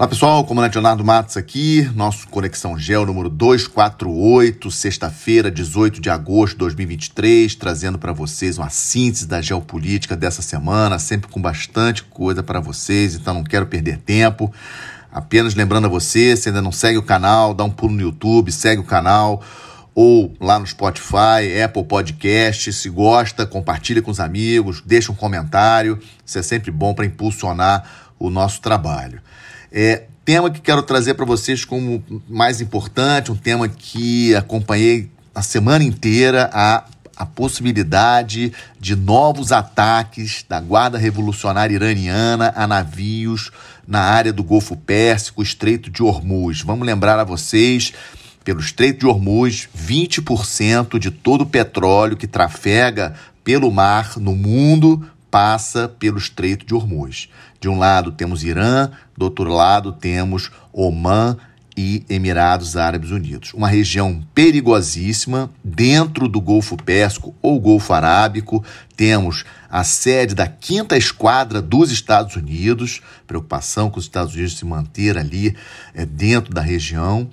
Olá pessoal, comandante Leonardo Matos aqui, nosso Conexão Gel número 248, sexta-feira, 18 de agosto de 2023, trazendo para vocês uma síntese da geopolítica dessa semana, sempre com bastante coisa para vocês, então não quero perder tempo. Apenas lembrando a você, se ainda não segue o canal, dá um pulo no YouTube, segue o canal ou lá no Spotify, Apple Podcast. Se gosta, compartilha com os amigos, deixa um comentário. Isso é sempre bom para impulsionar o nosso trabalho. É, tema que quero trazer para vocês como mais importante, um tema que acompanhei a semana inteira, a, a possibilidade de novos ataques da Guarda Revolucionária Iraniana a navios na área do Golfo Pérsico, Estreito de Hormuz. Vamos lembrar a vocês pelo Estreito de Hormuz, 20% de todo o petróleo que trafega pelo mar no mundo passa pelo Estreito de Hormuz. De um lado temos Irã, do outro lado temos Omã e Emirados Árabes Unidos. Uma região perigosíssima dentro do Golfo Pérsico ou Golfo Arábico. Temos a sede da quinta esquadra dos Estados Unidos, preocupação com os Estados Unidos se manter ali é, dentro da região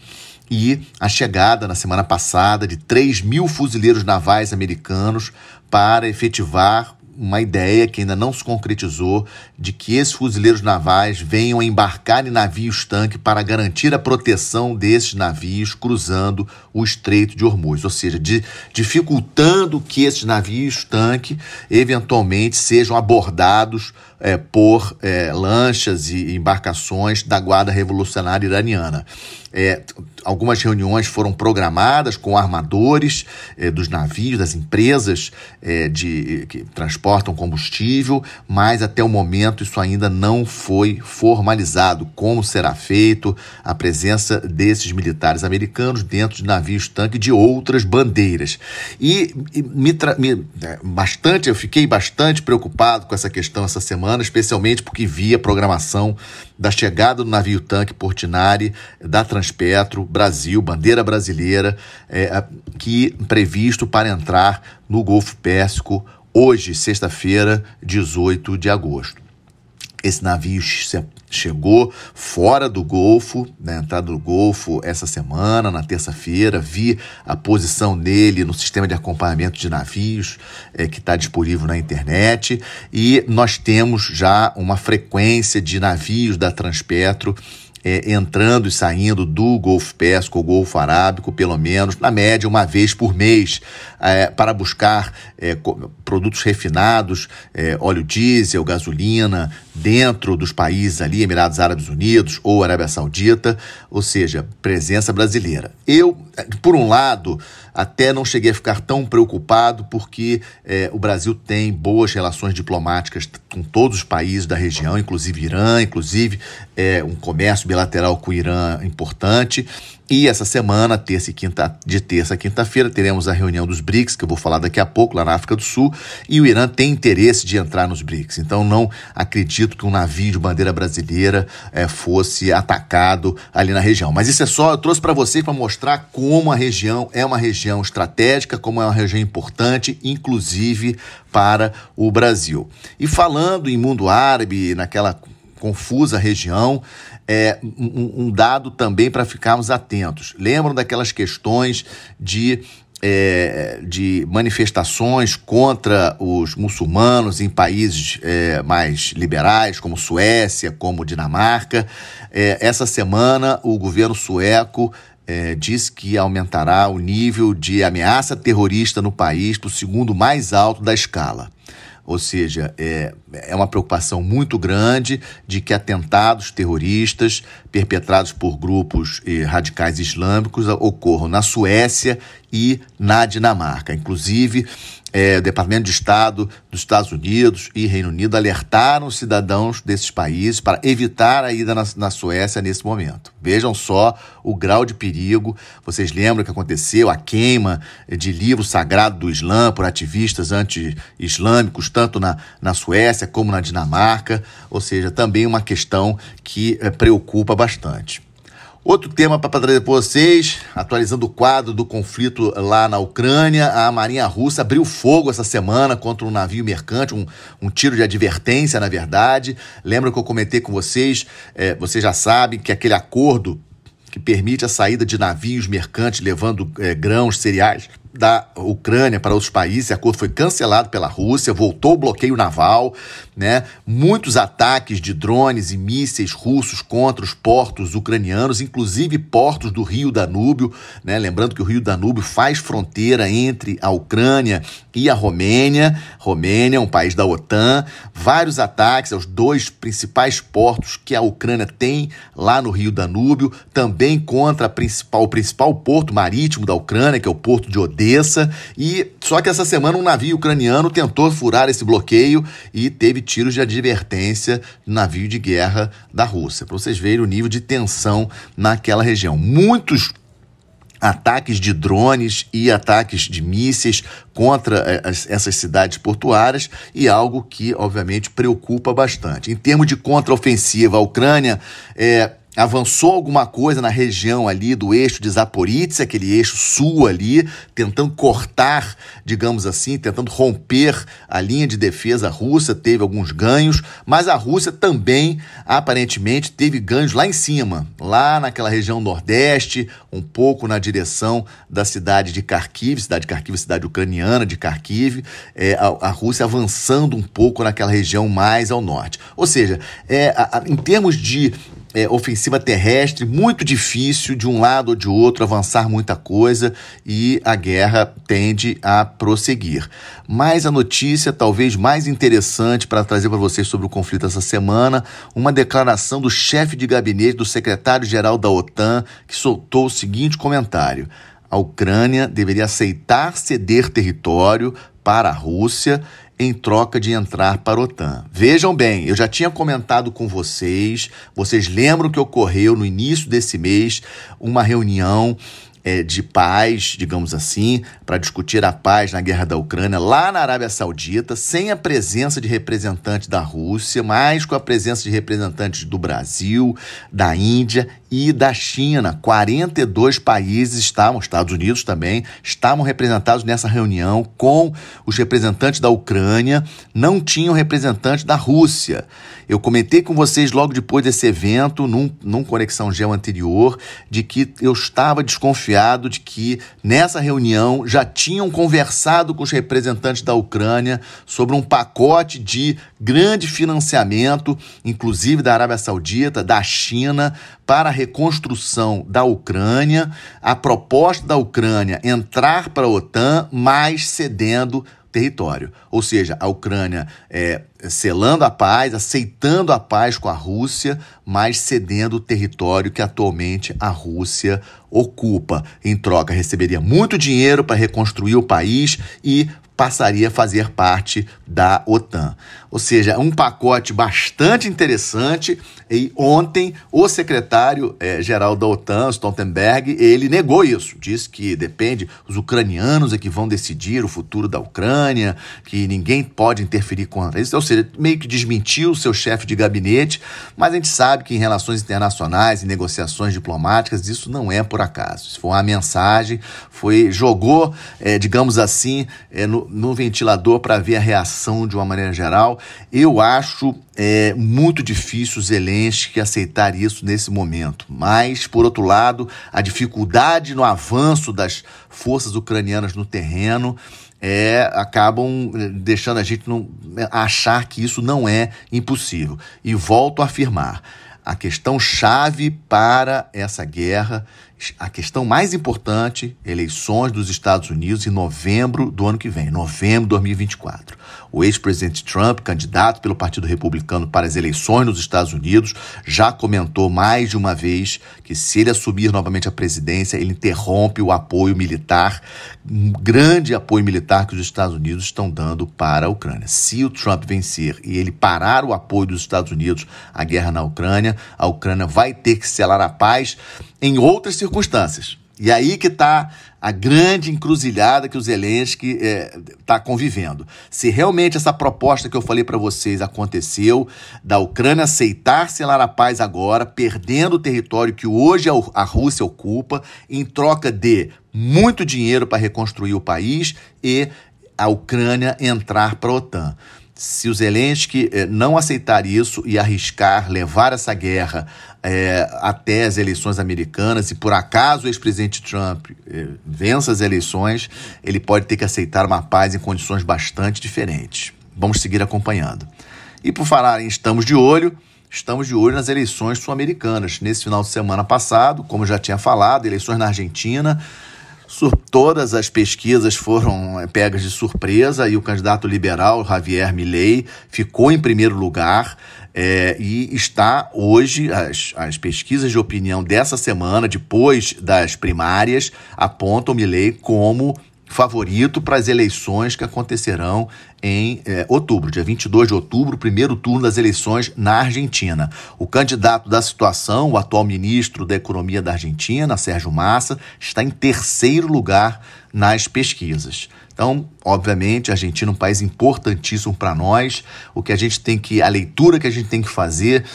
e a chegada na semana passada de 3 mil fuzileiros navais americanos para efetivar uma ideia que ainda não se concretizou de que esses fuzileiros navais venham a embarcar em navios tanque para garantir a proteção desses navios cruzando o Estreito de Hormuz, ou seja, de, dificultando que esses navios tanque eventualmente sejam abordados é, por é, lanchas e embarcações da Guarda Revolucionária Iraniana. É, algumas reuniões foram programadas com armadores é, dos navios, das empresas é, de, que transportam combustível, mas até o momento isso ainda não foi formalizado. Como será feito a presença desses militares americanos dentro de navios tanque de outras bandeiras? E, e me, me é, bastante, eu fiquei bastante preocupado com essa questão essa semana, especialmente porque vi a programação da chegada do navio tanque Portinari da Transpetro Brasil, bandeira brasileira, é, que previsto para entrar no Golfo Pérsico hoje, sexta-feira, 18 de agosto. Esse navio chegou fora do Golfo, na né, entrada do Golfo essa semana, na terça-feira. Vi a posição dele no sistema de acompanhamento de navios é, que está disponível na internet. E nós temos já uma frequência de navios da Transpetro é, entrando e saindo do Golfo Pérsico ou Golfo Arábico, pelo menos, na média, uma vez por mês, é, para buscar é, produtos refinados, é, óleo diesel, gasolina, dentro dos países ali, Emirados Árabes Unidos ou Arábia Saudita, ou seja, presença brasileira. Eu, por um lado, até não cheguei a ficar tão preocupado, porque é, o Brasil tem boas relações diplomáticas com todos os países da região, inclusive Irã, inclusive é, um comércio bilateral com o Irã importante. E essa semana, terça e quinta, de terça a quinta-feira, teremos a reunião dos BRICS, que eu vou falar daqui a pouco, lá na África do Sul, e o Irã tem interesse de entrar nos BRICS. Então, não acredito que um navio de bandeira brasileira é, fosse atacado ali na região. Mas isso é só, eu trouxe para vocês para mostrar como a região é uma região estratégica, como é uma região importante, inclusive para o Brasil. E falando em mundo árabe, naquela confusa região, é, um, um dado também para ficarmos atentos. Lembram daquelas questões de é, de manifestações contra os muçulmanos em países é, mais liberais, como Suécia, como Dinamarca. É, essa semana, o governo sueco é, disse que aumentará o nível de ameaça terrorista no país para o segundo mais alto da escala. Ou seja, é, é uma preocupação muito grande de que atentados terroristas perpetrados por grupos eh, radicais islâmicos ocorram na Suécia e na Dinamarca. Inclusive, é, o Departamento de Estado dos Estados Unidos e Reino Unido alertaram os cidadãos desses países para evitar a ida na, na Suécia nesse momento. Vejam só o grau de perigo. Vocês lembram que aconteceu a queima de livro sagrado do Islã por ativistas anti-islâmicos, tanto na, na Suécia como na Dinamarca, ou seja, também uma questão que é, preocupa bastante. Outro tema para trazer para vocês, atualizando o quadro do conflito lá na Ucrânia, a Marinha Russa abriu fogo essa semana contra um navio mercante, um, um tiro de advertência, na verdade. Lembra que eu comentei com vocês, é, vocês já sabem que aquele acordo que permite a saída de navios mercantes levando é, grãos, cereais da Ucrânia para outros países. Esse acordo foi cancelado pela Rússia, voltou o bloqueio naval, né? Muitos ataques de drones e mísseis russos contra os portos ucranianos, inclusive portos do Rio Danúbio, né? Lembrando que o Rio Danúbio faz fronteira entre a Ucrânia e a Romênia. Romênia, um país da OTAN. Vários ataques aos dois principais portos que a Ucrânia tem lá no Rio Danúbio, também contra principal, o principal porto marítimo da Ucrânia, que é o porto de Odessa Odessa. E só que essa semana um navio ucraniano tentou furar esse bloqueio e teve tiros de advertência no navio de guerra da Rússia. Para vocês verem o nível de tensão naquela região. Muitos ataques de drones e ataques de mísseis contra eh, essas cidades portuárias e algo que, obviamente, preocupa bastante. Em termos de contraofensiva, a Ucrânia é, avançou alguma coisa na região ali do eixo de Zaporizhia, aquele eixo sul ali, tentando cortar, digamos assim, tentando romper a linha de defesa russa, teve alguns ganhos, mas a Rússia também aparentemente teve ganhos lá em cima, lá naquela região nordeste, um pouco na direção da cidade de Kharkiv, cidade de Kharkiv, cidade ucraniana de Kharkiv, é, a, a, Rússia avançando um pouco naquela região mais ao norte. Ou seja, é, a, a, em termos de é, ofensiva terrestre, muito difícil de um lado ou de outro avançar muita coisa e a guerra tende a prosseguir. Mas a notícia talvez mais interessante para trazer para vocês sobre o conflito essa semana, uma declaração do chefe de gabinete do secretário-geral da OTAN que soltou o seguinte comentário: a Ucrânia deveria aceitar ceder território para a Rússia em troca de entrar para a OTAN. Vejam bem, eu já tinha comentado com vocês, vocês lembram que ocorreu no início desse mês uma reunião é, de paz, digamos assim, para discutir a paz na guerra da Ucrânia lá na Arábia Saudita, sem a presença de representantes da Rússia, mas com a presença de representantes do Brasil, da Índia e da China. 42 países estavam, Estados Unidos também, estavam representados nessa reunião com os representantes da Ucrânia, não tinham representantes da Rússia. Eu comentei com vocês logo depois desse evento, num, num Conexão Geo anterior, de que eu estava desconfiado de que nessa reunião já tinham conversado com os representantes da Ucrânia sobre um pacote de grande financiamento, inclusive da Arábia Saudita, da China, para a reconstrução da Ucrânia, a proposta da Ucrânia entrar para a OTAN, mas cedendo território. Ou seja, a Ucrânia é, selando a paz, aceitando a paz com a Rússia, mas cedendo o território que atualmente a Rússia ocupa. Em troca, receberia muito dinheiro para reconstruir o país e passaria a fazer parte da OTAN. Ou seja, um pacote bastante interessante. E ontem o secretário-geral eh, da OTAN, Stoltenberg, ele negou isso. Disse que depende, os ucranianos é que vão decidir o futuro da Ucrânia, que ninguém pode interferir contra isso. Ou seja, meio que desmentiu o seu chefe de gabinete, mas a gente sabe que em relações internacionais e negociações diplomáticas isso não é por acaso. Isso foi uma mensagem, foi jogou, é, digamos assim, é, no, no ventilador para ver a reação de uma maneira geral. Eu acho é, muito difícil Zelensky aceitar isso nesse momento. Mas, por outro lado, a dificuldade no avanço das forças ucranianas no terreno é, acabam é, deixando a gente não, achar que isso não é impossível. E volto a afirmar: a questão chave para essa guerra a questão mais importante, eleições dos Estados Unidos em novembro do ano que vem, novembro de 2024. O ex-presidente Trump, candidato pelo Partido Republicano para as eleições nos Estados Unidos, já comentou mais de uma vez que se ele assumir novamente a presidência, ele interrompe o apoio militar, um grande apoio militar que os Estados Unidos estão dando para a Ucrânia. Se o Trump vencer e ele parar o apoio dos Estados Unidos à guerra na Ucrânia, a Ucrânia vai ter que selar a paz em outras circunstâncias. E aí que está a grande encruzilhada que o Zelensky está é, tá convivendo. Se realmente essa proposta que eu falei para vocês aconteceu, da Ucrânia aceitar selar a paz agora, perdendo o território que hoje a Rússia ocupa, em troca de muito dinheiro para reconstruir o país e a Ucrânia entrar para a OTAN se o Zelensky eh, não aceitar isso e arriscar levar essa guerra é, até as eleições americanas, e por acaso o ex-presidente Trump é, vença as eleições, ele pode ter que aceitar uma paz em condições bastante diferentes. Vamos seguir acompanhando. E por falar em estamos de olho, estamos de olho nas eleições sul-americanas. Nesse final de semana passado, como já tinha falado, eleições na Argentina. Todas as pesquisas foram é, pegas de surpresa e o candidato liberal, Javier Milei, ficou em primeiro lugar. É, e está hoje, as, as pesquisas de opinião dessa semana, depois das primárias, apontam Milley como favorito para as eleições que acontecerão em é, outubro, dia 22 de outubro, primeiro turno das eleições na Argentina. O candidato da situação, o atual ministro da Economia da Argentina, Sérgio Massa, está em terceiro lugar nas pesquisas. Então, obviamente, a Argentina é um país importantíssimo para nós. O que a gente tem que, a leitura que a gente tem que fazer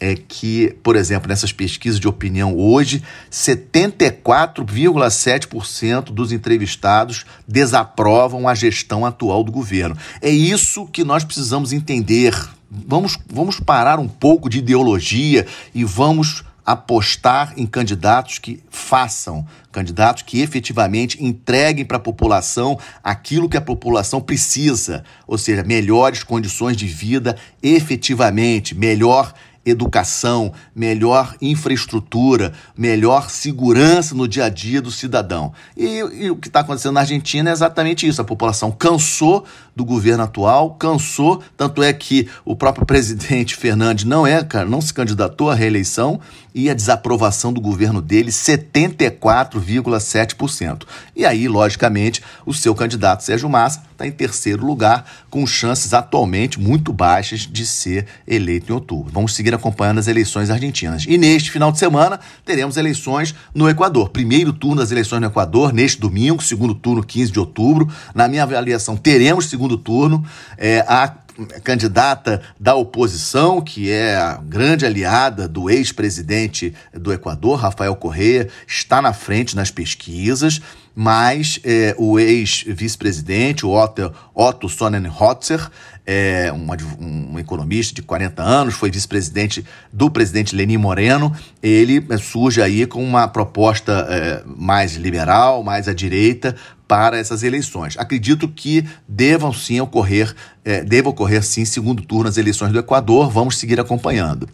é que, por exemplo, nessas pesquisas de opinião hoje, 74,7% dos entrevistados desaprovam a gestão atual do governo. É isso que nós precisamos entender. Vamos, vamos parar um pouco de ideologia e vamos apostar em candidatos que façam, candidatos que efetivamente entreguem para a população aquilo que a população precisa, ou seja, melhores condições de vida efetivamente, melhor educação, melhor infraestrutura, melhor segurança no dia a dia do cidadão. E, e o que está acontecendo na Argentina é exatamente isso. A população cansou do governo atual, cansou, tanto é que o próprio presidente Fernandes não é, cara, não se candidatou à reeleição e a desaprovação do governo dele 74,7%. E aí, logicamente, o seu candidato Sérgio Massa está em terceiro lugar, com chances atualmente muito baixas de ser eleito em outubro. Vamos seguir acompanhando as eleições argentinas. E neste final de semana teremos eleições no Equador. Primeiro turno das eleições no Equador neste domingo, segundo turno 15 de outubro. Na minha avaliação, teremos segundo turno. É, a candidata da oposição, que é a grande aliada do ex-presidente do Equador, Rafael Correa, está na frente nas pesquisas, mas é, o ex-vice-presidente, Otto, Otto Sonnenhotzer, é um, um, economista de 40 anos, foi vice-presidente do presidente Lenin Moreno. Ele é, surge aí com uma proposta é, mais liberal, mais à direita, para essas eleições. Acredito que devam sim ocorrer, é, deva ocorrer sim segundo turno as eleições do Equador. Vamos seguir acompanhando.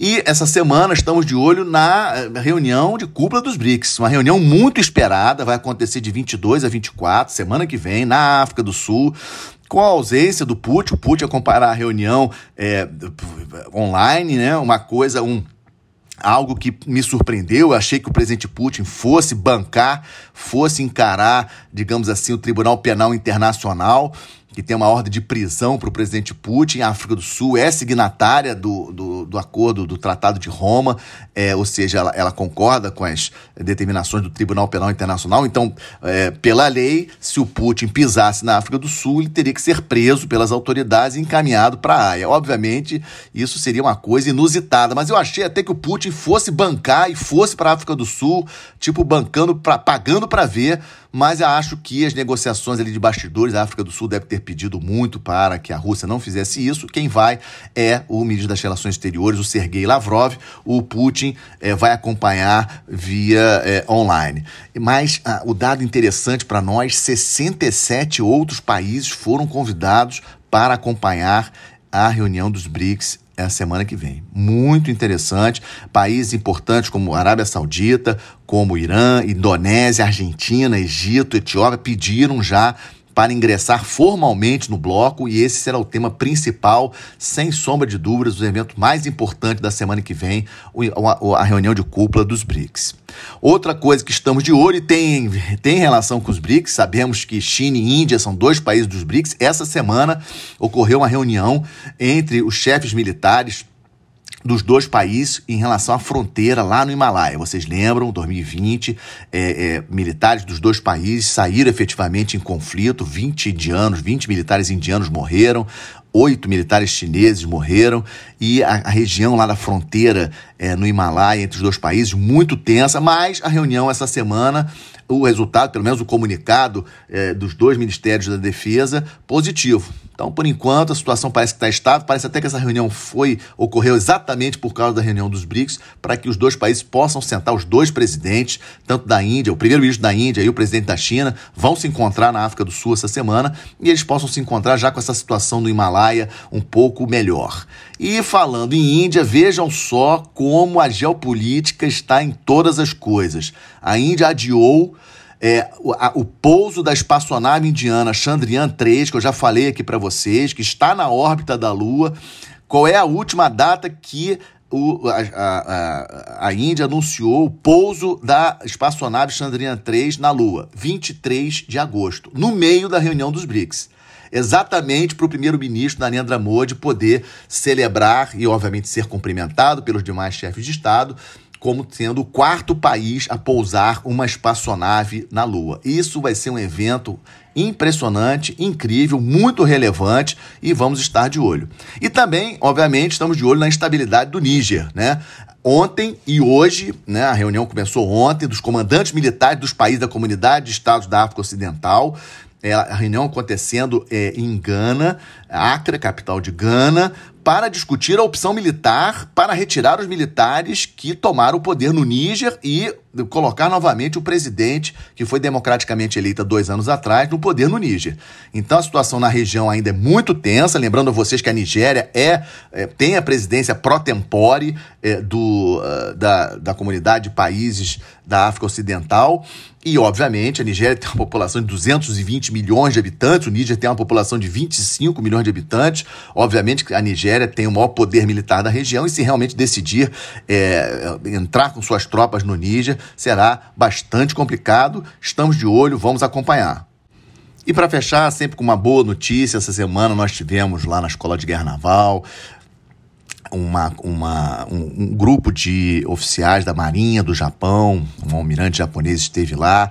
E essa semana estamos de olho na é, reunião de cúpula dos BRICS, uma reunião muito esperada, vai acontecer de 22 a 24, semana que vem, na África do Sul com a ausência do Putin, o Putin a comparar a reunião é, online, né? Uma coisa, um algo que me surpreendeu. Eu achei que o presidente Putin fosse bancar, fosse encarar, digamos assim, o Tribunal Penal Internacional que tem uma ordem de prisão para o presidente Putin. A África do Sul é signatária do, do, do acordo do Tratado de Roma, é, ou seja, ela, ela, concorda com as determinações do Tribunal Penal Internacional. Então, é, pela lei, se o Putin pisasse na África do Sul, ele teria que ser preso pelas autoridades e encaminhado para a Haia. Obviamente, isso seria uma coisa inusitada, mas eu achei até que o Putin fosse bancar e fosse para a África do Sul, tipo, bancando, pra, pagando para ver mas acho que as negociações ali de bastidores, a África do Sul deve ter pedido muito para que a Rússia não fizesse isso. Quem vai é o ministro das Relações Exteriores, o Sergei Lavrov. O Putin é, vai acompanhar via é, online. Mas ah, o dado interessante para nós: 67 outros países foram convidados para acompanhar a reunião dos BRICS é a semana que vem. Muito interessante. Países importantes como Arábia Saudita, como Irã, Indonésia, Argentina, Egito, Etiópia pediram já para ingressar formalmente no bloco e esse será o tema principal, sem sombra de dúvidas, o evento mais importante da semana que vem, a reunião de cúpula dos BRICS. Outra coisa que estamos de olho e tem, tem relação com os BRICS, sabemos que China e Índia são dois países dos BRICS. Essa semana ocorreu uma reunião entre os chefes militares dos dois países em relação à fronteira lá no Himalaia. Vocês lembram, 2020, é, é, militares dos dois países saíram efetivamente em conflito, 20 indianos, 20 militares indianos morreram, oito militares chineses morreram e a, a região lá da fronteira é, no Himalaia entre os dois países muito tensa, mas a reunião essa semana o resultado, pelo menos o comunicado é, dos dois ministérios da defesa, positivo. Então, por enquanto, a situação parece que está estável. Parece até que essa reunião foi ocorreu exatamente por causa da reunião dos BRICS, para que os dois países possam sentar, os dois presidentes, tanto da Índia, o primeiro-ministro da Índia e o presidente da China, vão se encontrar na África do Sul essa semana e eles possam se encontrar já com essa situação do Himalaia um pouco melhor. E falando em Índia, vejam só como a geopolítica está em todas as coisas. A Índia adiou é, o, a, o, pouso da espaçoonave indiana Chandrayaan 3, que eu já falei aqui para vocês, que está na órbita da Lua. Qual é a última data que o, a, a, a, Índia anunciou o pouso da espaçonave Chandrayaan 3 na Lua? 23 de agosto, no meio da reunião dos BRICS exatamente para o primeiro-ministro Narendra Modi poder celebrar e, obviamente, ser cumprimentado pelos demais chefes de Estado como sendo o quarto país a pousar uma espaçonave na Lua. Isso vai ser um evento impressionante, incrível, muito relevante e vamos estar de olho. E também, obviamente, estamos de olho na instabilidade do Níger, né? Ontem e hoje, né, a reunião começou ontem, dos comandantes militares dos países da Comunidade de Estados da África Ocidental, é, a reunião acontecendo é, em Gana, Acre, capital de Gana, para discutir a opção militar para retirar os militares que tomaram o poder no Níger e colocar novamente o presidente, que foi democraticamente eleita dois anos atrás, no poder no Níger. Então a situação na região ainda é muito tensa. Lembrando a vocês que a Nigéria é, é tem a presidência pro tempore é, do, uh, da, da comunidade de países da África Ocidental. E, obviamente, a Nigéria tem uma população de 220 milhões de habitantes, o Níger tem uma população de 25 milhões de habitantes. Obviamente a Nigéria tem o maior poder militar da região e, se realmente decidir é, entrar com suas tropas no Níger, será bastante complicado. Estamos de olho, vamos acompanhar. E para fechar, sempre com uma boa notícia, essa semana nós tivemos lá na Escola de Guerra Naval uma, uma, um, um, grupo de oficiais da Marinha do Japão, um almirante japonês esteve lá,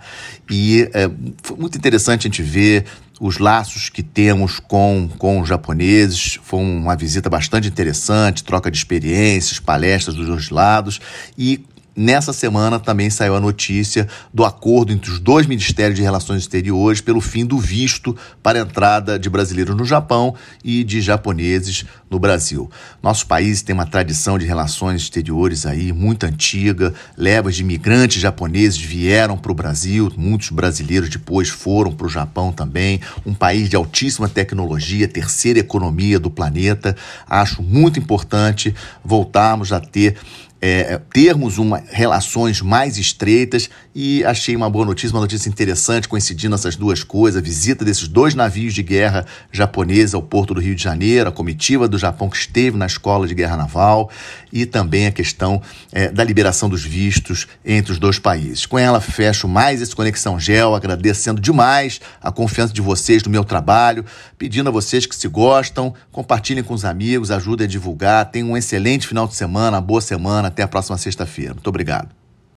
e é, foi muito interessante a gente ver os laços que temos com, com os japoneses. Foi uma visita bastante interessante, troca de experiências, palestras dos dois lados, e Nessa semana também saiu a notícia do acordo entre os dois Ministérios de Relações Exteriores pelo fim do visto para a entrada de brasileiros no Japão e de japoneses no Brasil. Nosso país tem uma tradição de relações exteriores aí muito antiga, levas de imigrantes japoneses vieram para o Brasil, muitos brasileiros depois foram para o Japão também, um país de altíssima tecnologia, terceira economia do planeta. Acho muito importante voltarmos a ter é, termos uma, relações mais estreitas e achei uma boa notícia, uma notícia interessante, coincidindo essas duas coisas, a visita desses dois navios de guerra japoneses ao porto do Rio de Janeiro, a comitiva do Japão que esteve na escola de guerra naval e também a questão é, da liberação dos vistos entre os dois países. Com ela, fecho mais esse Conexão Gel, agradecendo demais a confiança de vocês no meu trabalho, pedindo a vocês que se gostam, compartilhem com os amigos, ajudem a divulgar, tenham um excelente final de semana, boa semana, até a próxima sexta-feira. Muito obrigado.